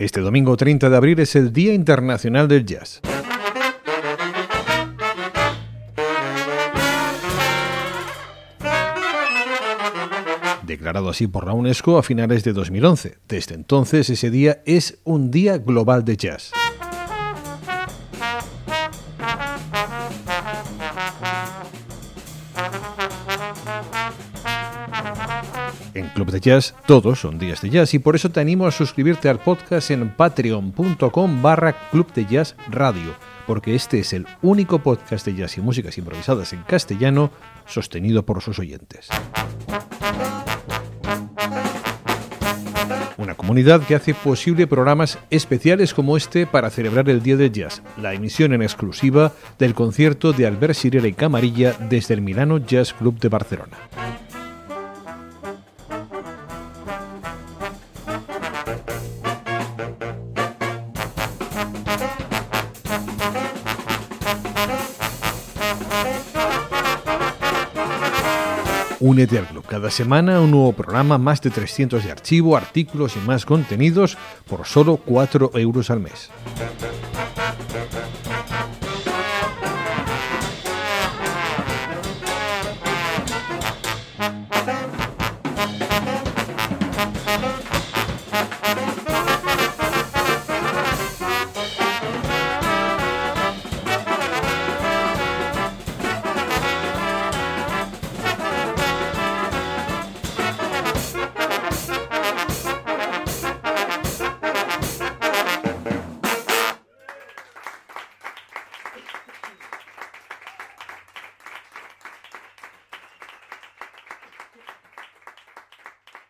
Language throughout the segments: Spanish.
Este domingo 30 de abril es el Día Internacional del Jazz. declarado así por la UNESCO a finales de 2011. Desde entonces ese día es un día global de jazz. En Club de Jazz todos son días de jazz y por eso te animo a suscribirte al podcast en patreon.com barra Club de Jazz Radio, porque este es el único podcast de jazz y músicas improvisadas en castellano sostenido por sus oyentes. Una comunidad que hace posible programas especiales como este para celebrar el Día del Jazz, la emisión en exclusiva del concierto de Albert Sirera y Camarilla desde el Milano Jazz Club de Barcelona. Únete al club. Cada semana un nuevo programa, más de 300 de archivo, artículos y más contenidos por solo 4 euros al mes.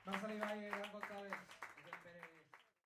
Vamos a animar ahí, gran